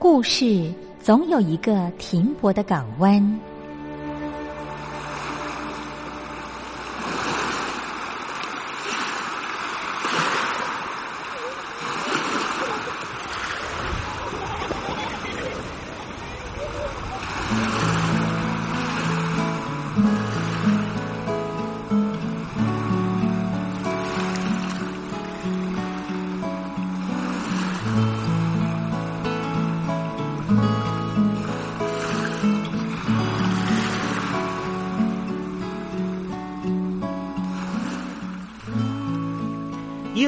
故事总有一个停泊的港湾。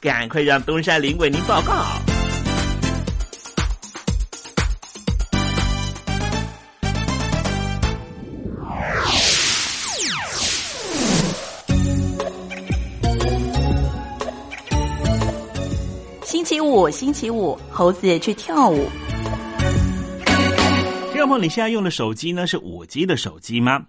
赶快让东山林为您报告。星期五，星期五，猴子去跳舞。听众朋友，你现在用的手机呢是五 G 的手机吗？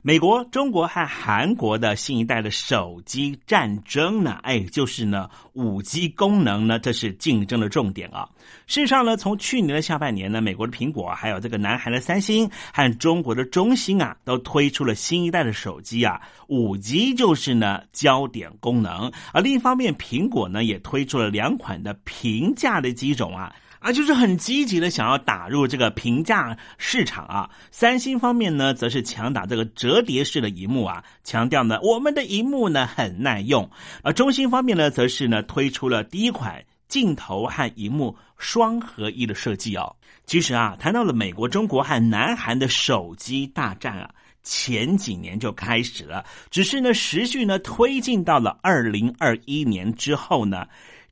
美国、中国和韩国的新一代的手机战争呢？哎，就是呢，五 G 功能呢，这是竞争的重点啊。事实上呢，从去年的下半年呢，美国的苹果，还有这个南韩的三星和中国的中兴啊，都推出了新一代的手机啊，五 G 就是呢焦点功能。而另一方面，苹果呢也推出了两款的平价的机种啊。啊，就是很积极的想要打入这个平价市场啊。三星方面呢，则是强打这个折叠式的荧幕啊，强调呢我们的荧幕呢很耐用。而中兴方面呢，则是呢推出了第一款镜头和荧幕双合一的设计哦。其实啊，谈到了美国、中国和南韩的手机大战啊，前几年就开始了，只是呢时序呢推进到了二零二一年之后呢。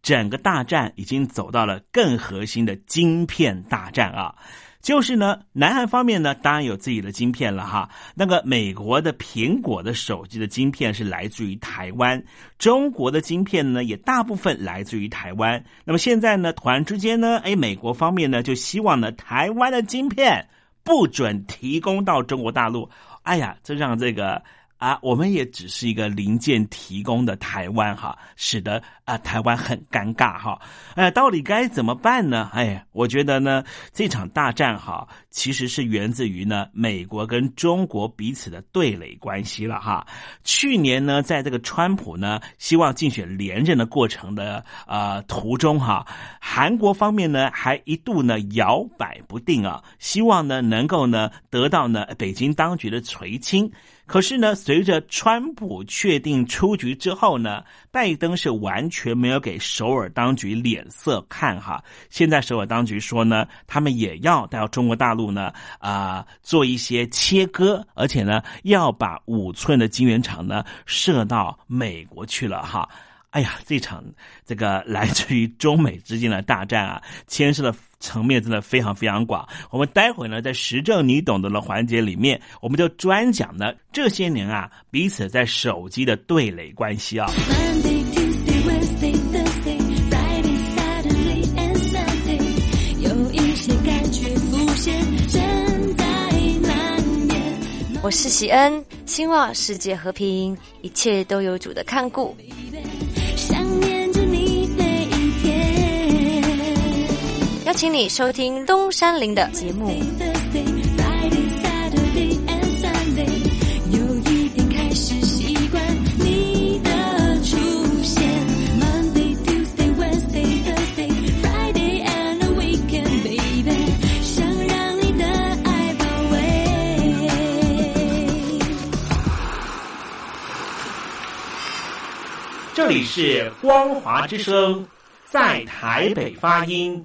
整个大战已经走到了更核心的晶片大战啊，就是呢，南韩方面呢当然有自己的晶片了哈。那个美国的苹果的手机的晶片是来自于台湾，中国的晶片呢也大部分来自于台湾。那么现在呢，突然之间呢，哎，美国方面呢就希望呢台湾的晶片不准提供到中国大陆。哎呀，这让这个。啊，我们也只是一个零件提供的台湾哈，使得啊台湾很尴尬哈。哎，到底该怎么办呢？哎，我觉得呢，这场大战哈，其实是源自于呢美国跟中国彼此的对垒关系了哈。去年呢，在这个川普呢希望竞选连任的过程的呃途中哈，韩国方面呢还一度呢摇摆不定啊，希望呢能够呢得到呢北京当局的垂青。可是呢，随着川普确定出局之后呢，拜登是完全没有给首尔当局脸色看哈。现在首尔当局说呢，他们也要到中国大陆呢啊做一些切割，而且呢要把五寸的晶圆厂呢设到美国去了哈。哎呀，这场这个来自于中美之间的大战啊，牵涉了层面真的非常非常广。我们待会呢，在时政你懂得的环节里面，我们就专讲呢这些年啊彼此在手机的对垒关系啊。我是喜恩，希望世界和平，一切都有主的看顾。邀请你收听东山林的节目。这里是光华之声，在台北发音。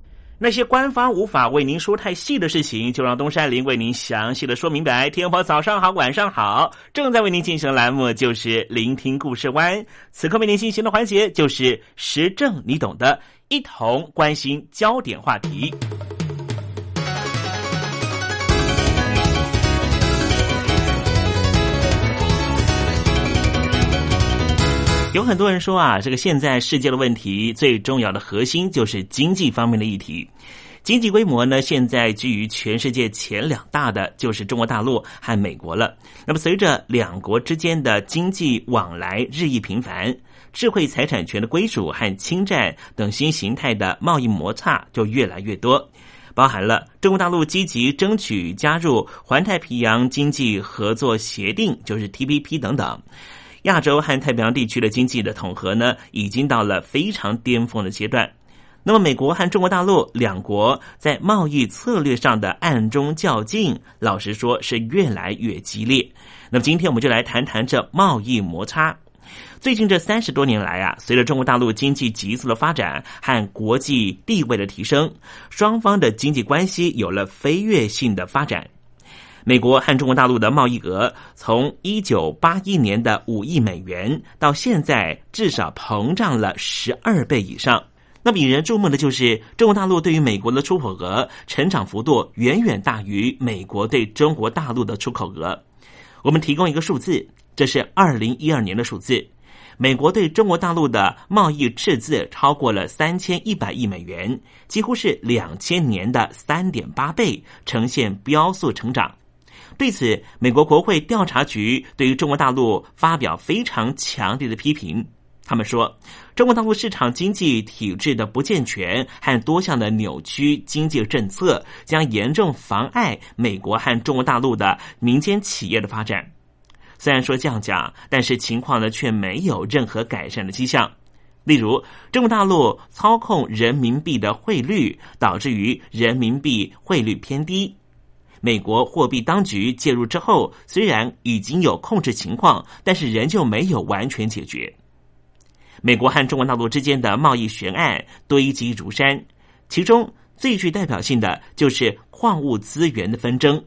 那些官方无法为您说太细的事情，就让东山林为您详细的说明白。天婆早上好，晚上好，正在为您进行的栏目就是聆听故事湾。此刻为您进行的环节就是时政，你懂的，一同关心焦点话题。有很多人说啊，这个现在世界的问题最重要的核心就是经济方面的议题。经济规模呢，现在居于全世界前两大的就是中国大陆和美国了。那么，随着两国之间的经济往来日益频繁，智慧财产权的归属和侵占等新形态的贸易摩擦就越来越多，包含了中国大陆积极争取加入环太平洋经济合作协定，就是 TPP 等等。亚洲和太平洋地区的经济的统合呢，已经到了非常巅峰的阶段。那么，美国和中国大陆两国在贸易策略上的暗中较劲，老实说是越来越激烈。那么，今天我们就来谈谈这贸易摩擦。最近这三十多年来啊，随着中国大陆经济急速的发展和国际地位的提升，双方的经济关系有了飞跃性的发展。美国和中国大陆的贸易额从一九八一年的五亿美元，到现在至少膨胀了十二倍以上。那么引人注目的就是中国大陆对于美国的出口额成长幅度远远大于美国对中国大陆的出口额。我们提供一个数字，这是二零一二年的数字，美国对中国大陆的贸易赤字超过了三千一百亿美元，几乎是两千年的三点八倍，呈现飙速成长。对此，美国国会调查局对于中国大陆发表非常强烈的批评。他们说，中国大陆市场经济体制的不健全和多项的扭曲经济政策，将严重妨碍美国和中国大陆的民间企业的发展。虽然说这样讲，但是情况呢却没有任何改善的迹象。例如，中国大陆操控人民币的汇率，导致于人民币汇率偏低。美国货币当局介入之后，虽然已经有控制情况，但是仍旧没有完全解决。美国和中国大陆之间的贸易悬案堆积如山，其中最具代表性的就是矿物资源的纷争。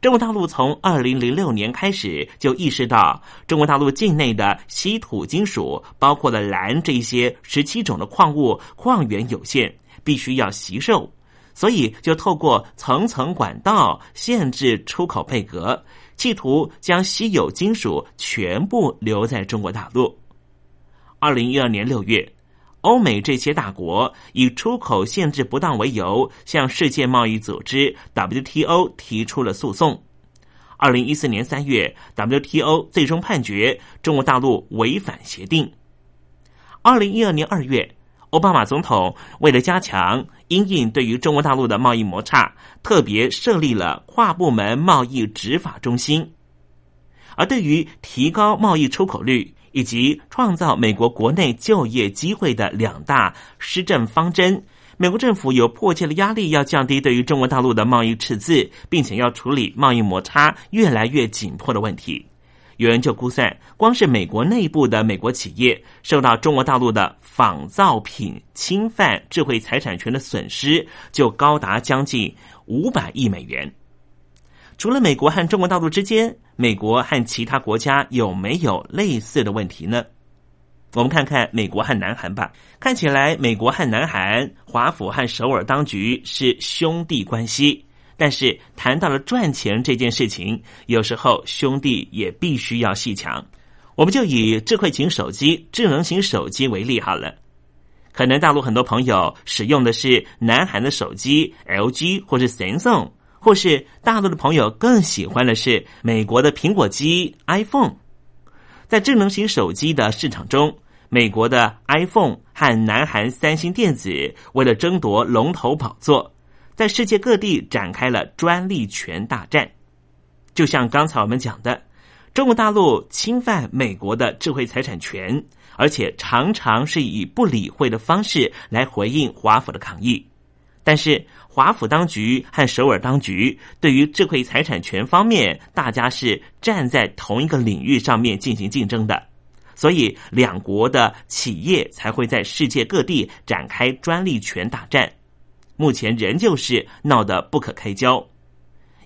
中国大陆从二零零六年开始就意识到，中国大陆境内的稀土金属，包括了蓝这些十七种的矿物矿源有限，必须要吸售。所以，就透过层层管道限制出口配额，企图将稀有金属全部留在中国大陆。二零一二年六月，欧美这些大国以出口限制不当为由，向世界贸易组织 WTO 提出了诉讼。二零一四年三月，WTO 最终判决中国大陆违反协定。二零一二年二月。奥巴马总统为了加强因应对于中国大陆的贸易摩擦，特别设立了跨部门贸易执法中心。而对于提高贸易出口率以及创造美国国内就业机会的两大施政方针，美国政府有迫切的压力要降低对于中国大陆的贸易赤字，并且要处理贸易摩擦越来越紧迫的问题。有人就估算，光是美国内部的美国企业受到中国大陆的仿造品侵犯智慧财产权的损失，就高达将近五百亿美元。除了美国和中国大陆之间，美国和其他国家有没有类似的问题呢？我们看看美国和南韩吧。看起来，美国和南韩、华府和首尔当局是兄弟关系。但是谈到了赚钱这件事情，有时候兄弟也必须要细抢。我们就以智慧型手机、智能型手机为例好了。可能大陆很多朋友使用的是南韩的手机 LG 或是 Samsung，或是大陆的朋友更喜欢的是美国的苹果机 iPhone。在智能型手机的市场中，美国的 iPhone 和南韩三星电子为了争夺龙头宝座，在世界各地展开了专利权大战。就像刚才我们讲的，中国大陆侵犯美国的智慧财产权，而且常常是以不理会的方式来回应华府的抗议。但是华府当局和首尔当局对于智慧财产权方面，大家是站在同一个领域上面进行竞争的，所以两国的企业才会在世界各地展开专利权大战。目前仍旧是闹得不可开交。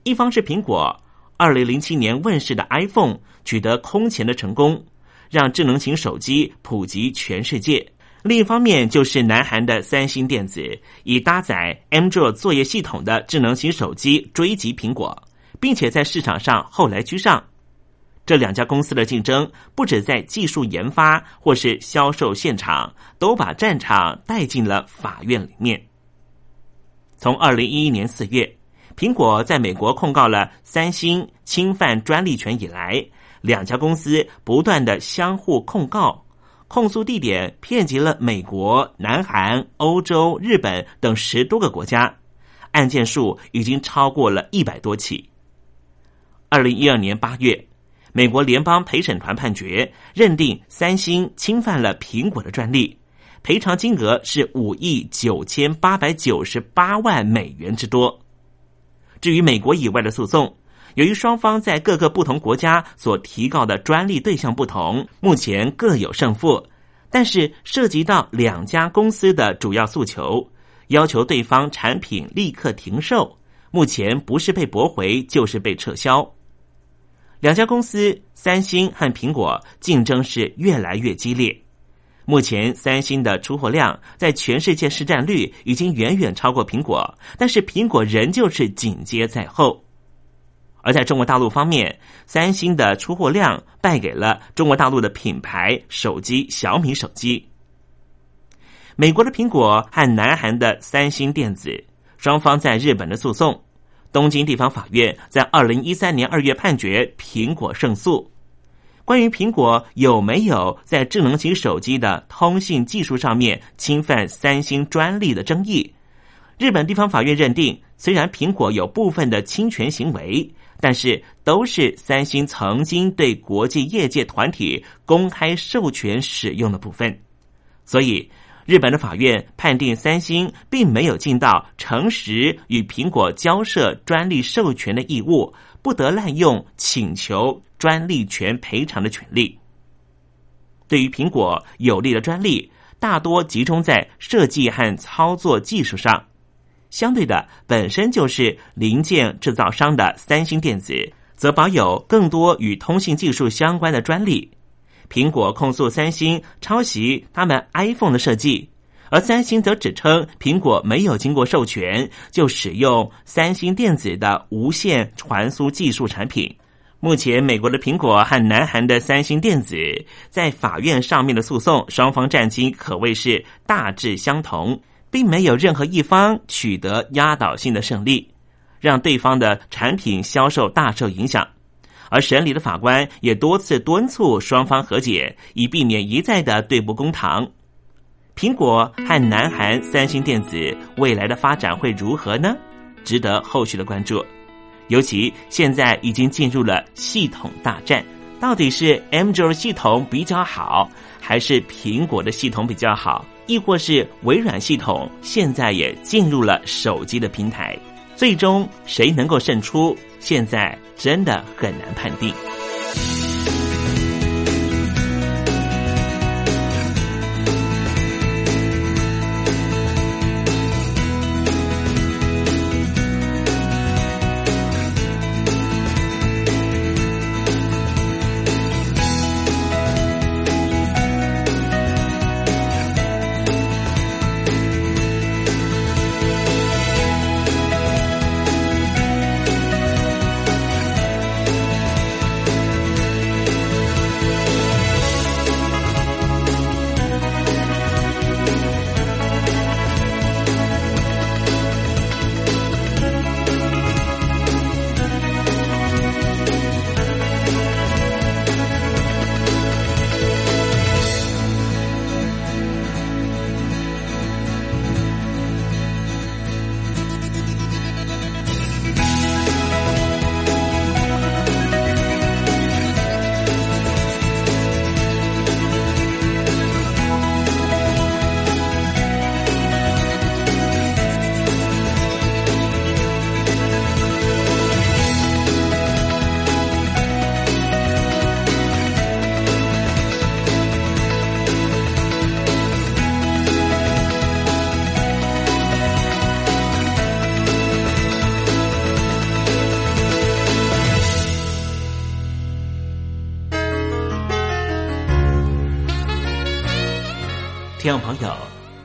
一方是苹果，二零零七年问世的 iPhone 取得空前的成功，让智能型手机普及全世界。另一方面，就是南韩的三星电子以搭载 Android 作业系统的智能型手机追击苹果，并且在市场上后来居上。这两家公司的竞争不止在技术研发或是销售现场，都把战场带进了法院里面。从二零一一年四月，苹果在美国控告了三星侵犯专利权以来，两家公司不断的相互控告。控诉地点遍及了美国、南韩、欧洲、日本等十多个国家，案件数已经超过了一百多起。二零一二年八月，美国联邦陪审团判决认定三星侵犯了苹果的专利，赔偿金额是五亿九千八百九十八万美元之多。至于美国以外的诉讼，由于双方在各个不同国家所提告的专利对象不同，目前各有胜负。但是涉及到两家公司的主要诉求，要求对方产品立刻停售，目前不是被驳回就是被撤销。两家公司三星和苹果竞争是越来越激烈。目前三星的出货量在全世界市占率已经远远超过苹果，但是苹果仍旧是紧接在后。而在中国大陆方面，三星的出货量败给了中国大陆的品牌手机小米手机。美国的苹果和南韩的三星电子双方在日本的诉讼，东京地方法院在二零一三年二月判决苹果胜诉。关于苹果有没有在智能型手机的通信技术上面侵犯三星专利的争议，日本地方法院认定，虽然苹果有部分的侵权行为。但是都是三星曾经对国际业界团体公开授权使用的部分，所以日本的法院判定三星并没有尽到诚实与苹果交涉专利授权的义务，不得滥用请求专利权赔偿的权利。对于苹果有利的专利，大多集中在设计和操作技术上。相对的，本身就是零件制造商的三星电子，则保有更多与通信技术相关的专利。苹果控诉三星抄袭他们 iPhone 的设计，而三星则指称苹果没有经过授权就使用三星电子的无线传输技术产品。目前，美国的苹果和南韩的三星电子在法院上面的诉讼，双方战绩可谓是大致相同。并没有任何一方取得压倒性的胜利，让对方的产品销售大受影响。而审理的法官也多次敦促双方和解，以避免一再的对簿公堂。苹果和南韩三星电子未来的发展会如何呢？值得后续的关注。尤其现在已经进入了系统大战，到底是 Android 系统比较好，还是苹果的系统比较好？亦或是微软系统现在也进入了手机的平台，最终谁能够胜出，现在真的很难判定。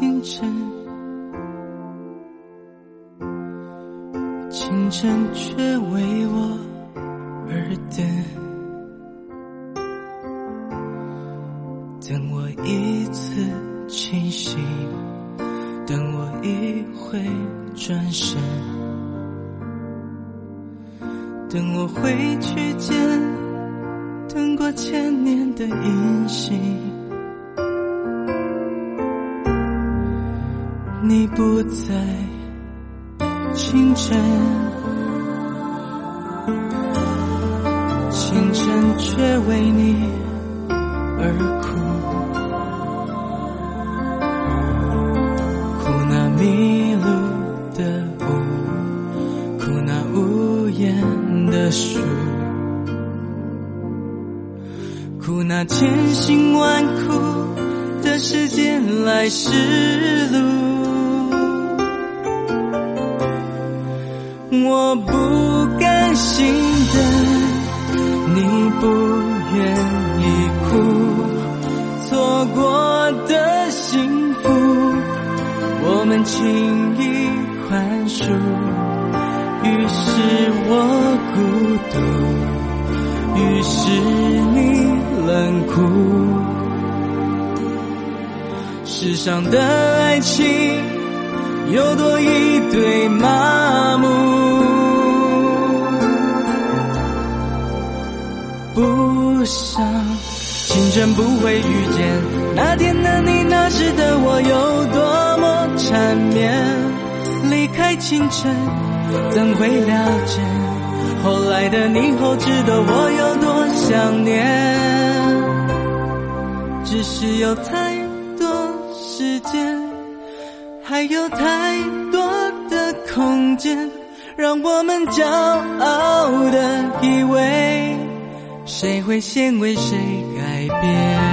清晨，清晨却为我而等，等我一次清醒，等我一回转身，等我回去见等过千年的音信。你不在，清晨，清晨却为你而哭，哭那迷路的雾，哭那无言的树，哭那千辛万苦的世间来时路。都于是你冷酷，世上的爱情有多一堆麻木。不想，清晨不会遇见那天的你，那时的我有多么缠绵。离开清晨，怎会了解？后来的你后知道我有多想念？只是有太多时间还有太多的空间让我们骄傲的以为谁会先为谁改变。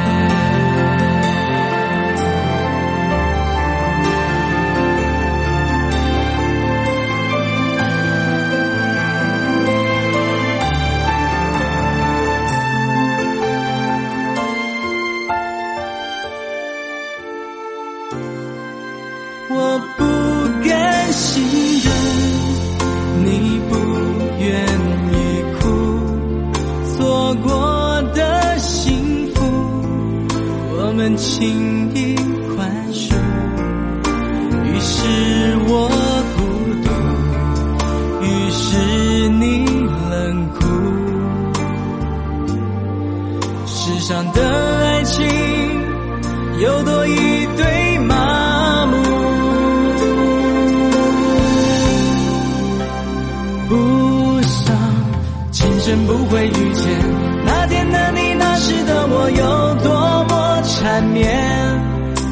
遇见那天的你那时的我有多么缠绵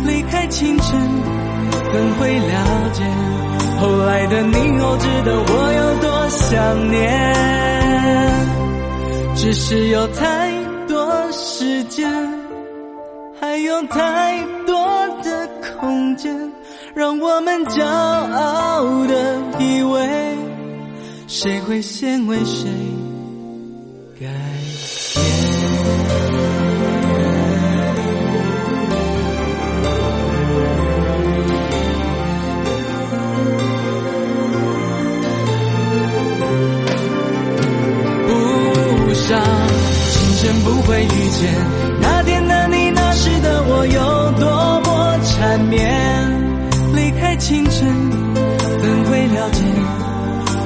离开清晨更会了解后来的你我知道我有多想念？只是有太多时间还有太多的空间让我们骄傲的以为谁会先为谁会遇见那天的你那时的我有多么缠绵离开清晨怎会了解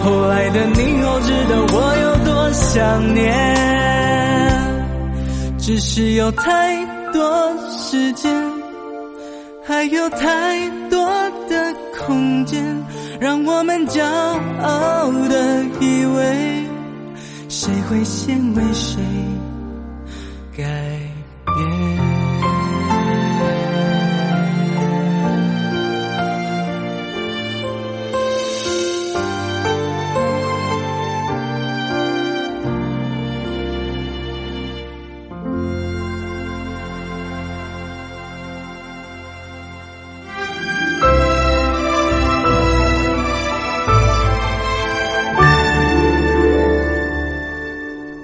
后来的你又知道我有多想念只是有太多时间还有太多的空间让我们骄傲的以为谁会先为谁改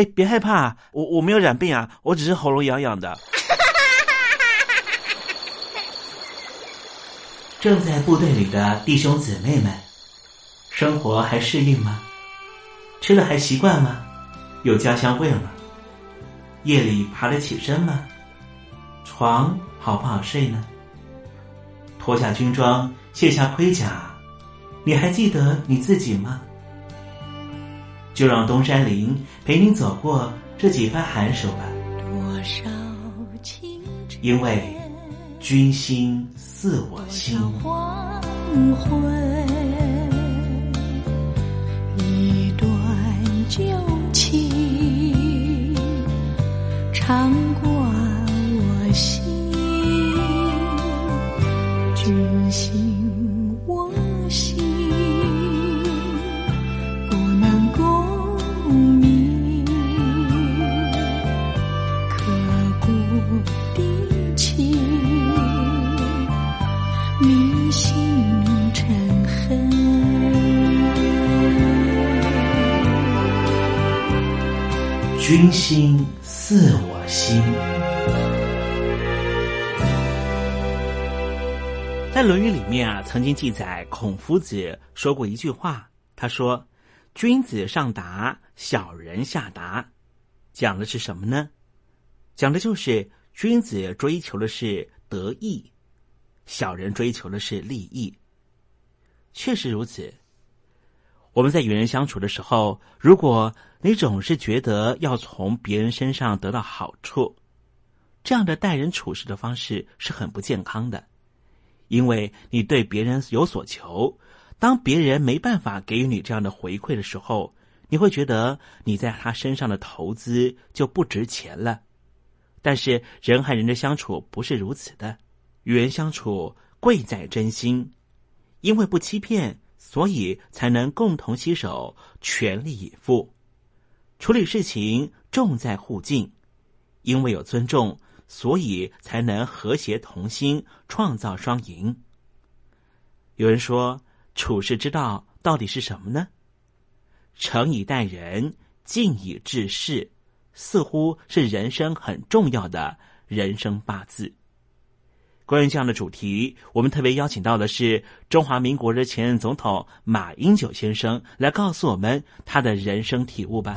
哎，别害怕，我我没有染病啊，我只是喉咙痒痒的。正在部队里的弟兄姊妹们，生活还适应吗？吃的还习惯吗？有家乡味吗？夜里爬得起身吗？床好不好睡呢？脱下军装，卸下盔甲，你还记得你自己吗？就让东山林陪您走过这几番寒暑吧。因为君心似我心。黄昏，君心似我心。在《论语》里面啊，曾经记载孔夫子说过一句话，他说：“君子上达，小人下达。”讲的是什么呢？讲的就是君子追求的是得意，小人追求的是利益。确实如此。我们在与人相处的时候，如果你总是觉得要从别人身上得到好处，这样的待人处事的方式是很不健康的。因为你对别人有所求，当别人没办法给予你这样的回馈的时候，你会觉得你在他身上的投资就不值钱了。但是人和人的相处不是如此的，与人相处贵在真心，因为不欺骗，所以才能共同携手，全力以赴处理事情，重在互敬，因为有尊重。所以才能和谐同心，创造双赢。有人说，处世之道到底是什么呢？诚以待人，敬以治事，似乎是人生很重要的人生八字。关于这样的主题，我们特别邀请到的是中华民国的前任总统马英九先生，来告诉我们他的人生体悟吧。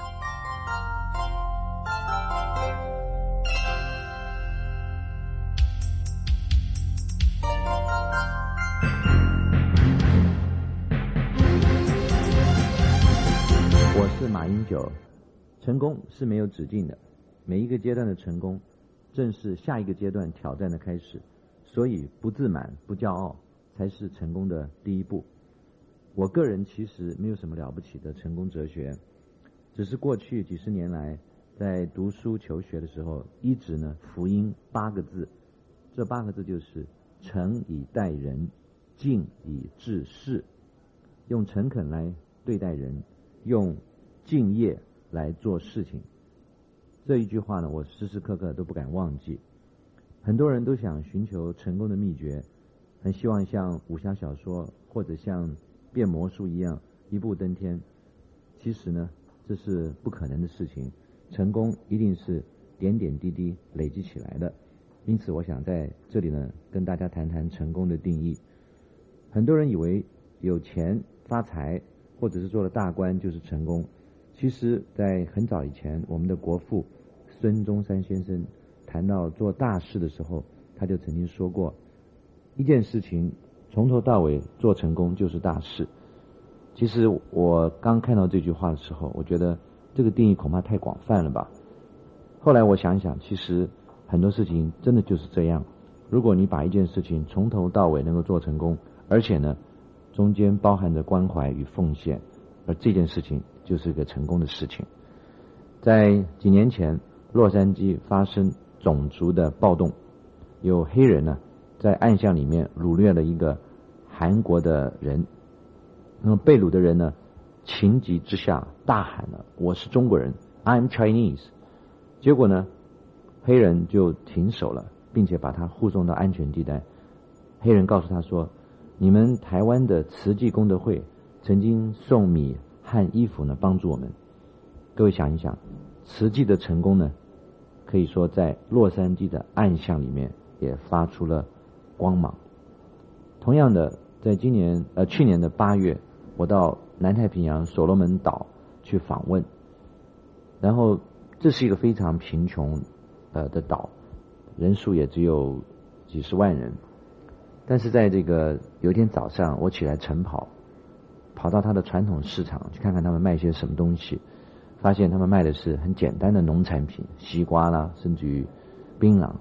我是马英九，成功是没有止境的，每一个阶段的成功，正是下一个阶段挑战的开始，所以不自满、不骄傲，才是成功的第一步。我个人其实没有什么了不起的成功哲学，只是过去几十年来在读书求学的时候，一直呢福音八个字，这八个字就是诚以待人，敬以治事，用诚恳来对待人，用。敬业来做事情，这一句话呢，我时时刻刻都不敢忘记。很多人都想寻求成功的秘诀，很希望像武侠小说或者像变魔术一样一步登天。其实呢，这是不可能的事情。成功一定是点点滴滴累积起来的。因此，我想在这里呢，跟大家谈谈成功的定义。很多人以为有钱发财，或者是做了大官就是成功。其实，在很早以前，我们的国父孙中山先生谈到做大事的时候，他就曾经说过：一件事情从头到尾做成功就是大事。其实我刚看到这句话的时候，我觉得这个定义恐怕太广泛了吧。后来我想想，其实很多事情真的就是这样。如果你把一件事情从头到尾能够做成功，而且呢，中间包含着关怀与奉献，而这件事情。就是一个成功的事情。在几年前，洛杉矶发生种族的暴动，有黑人呢在暗巷里面掳掠了一个韩国的人。那么被掳的人呢，情急之下大喊了：“我是中国人，I'm Chinese。”结果呢，黑人就停手了，并且把他护送到安全地带。黑人告诉他说：“你们台湾的慈济功德会曾经送米。”和衣服呢，帮助我们。各位想一想，慈济的成功呢，可以说在洛杉矶的暗巷里面也发出了光芒。同样的，在今年呃去年的八月，我到南太平洋所罗门岛去访问，然后这是一个非常贫穷呃的岛，人数也只有几十万人，但是在这个有一天早上，我起来晨跑。跑到他的传统市场去看看他们卖些什么东西，发现他们卖的是很简单的农产品，西瓜啦，甚至于槟榔。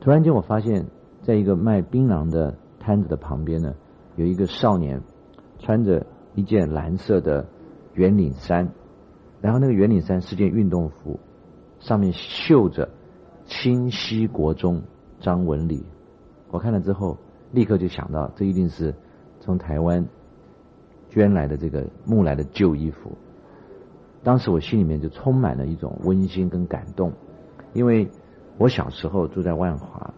突然间，我发现在一个卖槟榔的摊子的旁边呢，有一个少年穿着一件蓝色的圆领衫，然后那个圆领衫是件运动服，上面绣着“清溪国中张文礼”。我看了之后，立刻就想到，这一定是从台湾。捐来的这个木来的旧衣服，当时我心里面就充满了一种温馨跟感动，因为我小时候住在万华，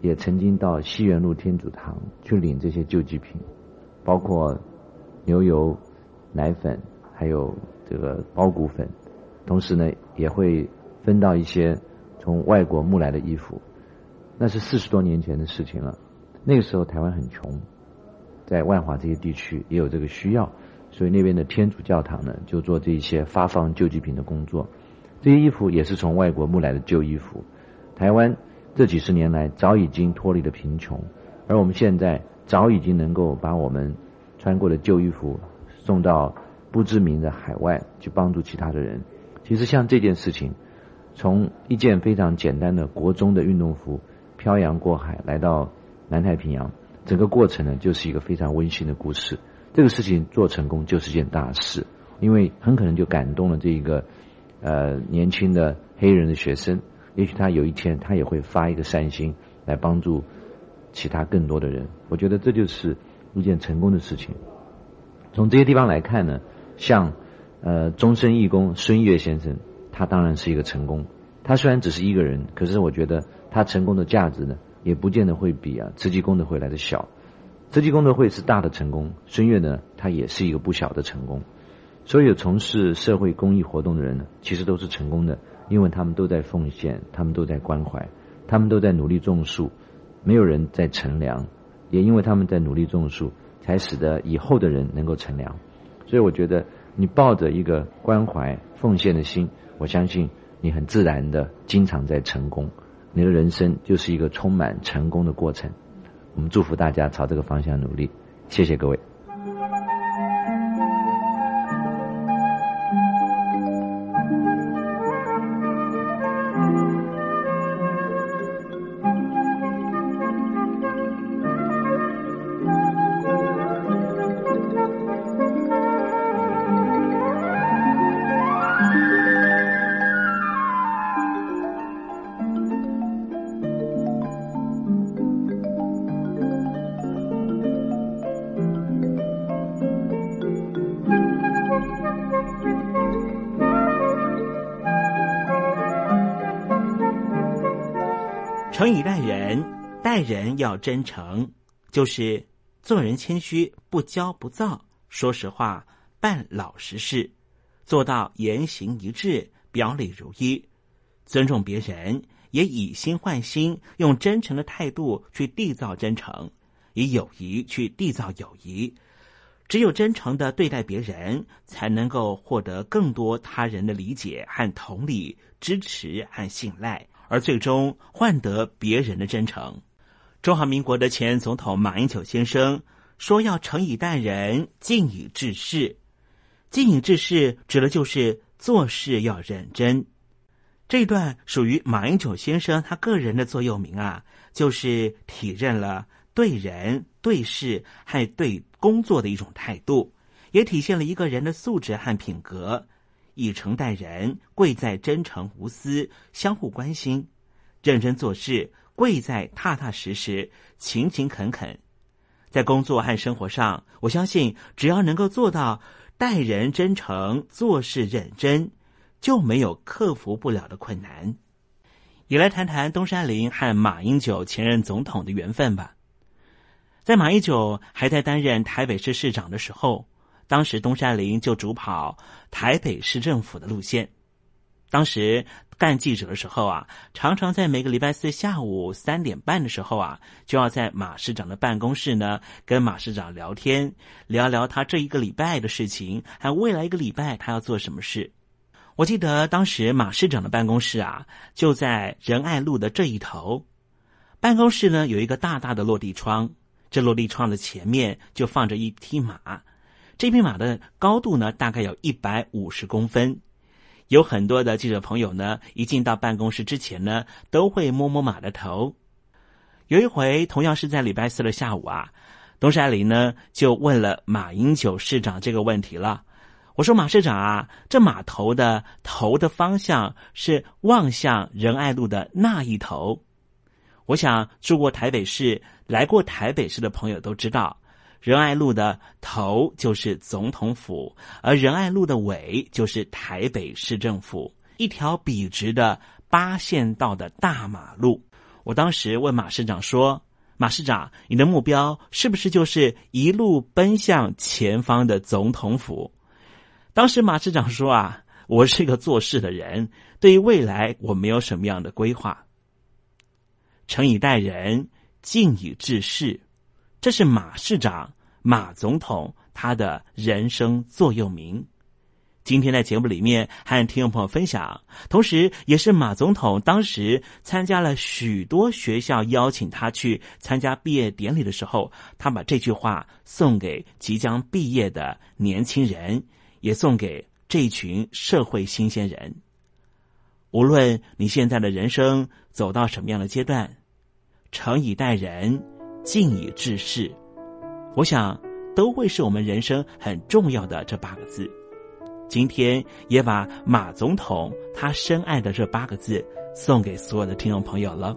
也曾经到西园路天主堂去领这些救济品，包括牛油、奶粉，还有这个包谷粉，同时呢也会分到一些从外国募来的衣服，那是四十多年前的事情了。那个时候台湾很穷，在万华这些地区也有这个需要，所以那边的天主教堂呢就做这些发放救济品的工作。这些衣服也是从外国募来的旧衣服。台湾这几十年来早已经脱离了贫穷，而我们现在早已经能够把我们穿过的旧衣服送到不知名的海外去帮助其他的人。其实像这件事情，从一件非常简单的国中的运动服漂洋过海来到南太平洋，整个过程呢就是一个非常温馨的故事。这个事情做成功就是件大事，因为很可能就感动了这一个。呃，年轻的黑人的学生，也许他有一天他也会发一个善心来帮助其他更多的人。我觉得这就是一件成功的事情。从这些地方来看呢，像呃终身义工孙越先生，他当然是一个成功。他虽然只是一个人，可是我觉得他成功的价值呢，也不见得会比啊慈济功德会来的小。慈济功德会是大的成功，孙悦呢，他也是一个不小的成功。所有从事社会公益活动的人呢，其实都是成功的，因为他们都在奉献，他们都在关怀，他们都在努力种树，没有人在乘凉，也因为他们在努力种树，才使得以后的人能够乘凉。所以我觉得，你抱着一个关怀奉献的心，我相信你很自然的经常在成功，你的人生就是一个充满成功的过程。我们祝福大家朝这个方向努力，谢谢各位。诚以待人，待人要真诚，就是做人谦虚，不骄不躁，说实话，办老实事，做到言行一致，表里如一，尊重别人，也以心换心，用真诚的态度去缔造真诚，以友谊去缔造友谊。只有真诚的对待别人，才能够获得更多他人的理解和同理、支持和信赖。而最终换得别人的真诚。中华民国的前总统马英九先生说：“要诚以待人，敬以治事。敬以治事指的就是做事要认真。”这段属于马英九先生他个人的座右铭啊，就是体认了对人对事还对工作的一种态度，也体现了一个人的素质和品格。以诚待人，贵在真诚无私，相互关心；认真做事，贵在踏踏实实，勤勤恳恳。在工作和生活上，我相信只要能够做到待人真诚、做事认真，就没有克服不了的困难。也来谈谈东山林和马英九前任总统的缘分吧。在马英九还在担任台北市市长的时候。当时东山林就主跑台北市政府的路线。当时干记者的时候啊，常常在每个礼拜四下午三点半的时候啊，就要在马市长的办公室呢，跟马市长聊天，聊聊他这一个礼拜的事情，还有未来一个礼拜他要做什么事。我记得当时马市长的办公室啊，就在仁爱路的这一头。办公室呢有一个大大的落地窗，这落地窗的前面就放着一匹马。这匹马的高度呢，大概有一百五十公分。有很多的记者朋友呢，一进到办公室之前呢，都会摸摸马的头。有一回，同样是在礼拜四的下午啊，东山林呢就问了马英九市长这个问题了。我说：“马市长啊，这马头的头的方向是望向仁爱路的那一头。我想住过台北市、来过台北市的朋友都知道。”仁爱路的头就是总统府，而仁爱路的尾就是台北市政府，一条笔直的八线道的大马路。我当时问马市长说：“马市长，你的目标是不是就是一路奔向前方的总统府？”当时马市长说：“啊，我是一个做事的人，对于未来我没有什么样的规划，诚以待人。”敬以治世。这是马市长、马总统他的人生座右铭。今天在节目里面和听众朋友分享，同时也是马总统当时参加了许多学校邀请他去参加毕业典礼的时候，他把这句话送给即将毕业的年轻人，也送给这群社会新鲜人。无论你现在的人生走到什么样的阶段，诚以待人，敬以治世，我想都会是我们人生很重要的这八个字。今天也把马总统他深爱的这八个字送给所有的听众朋友了。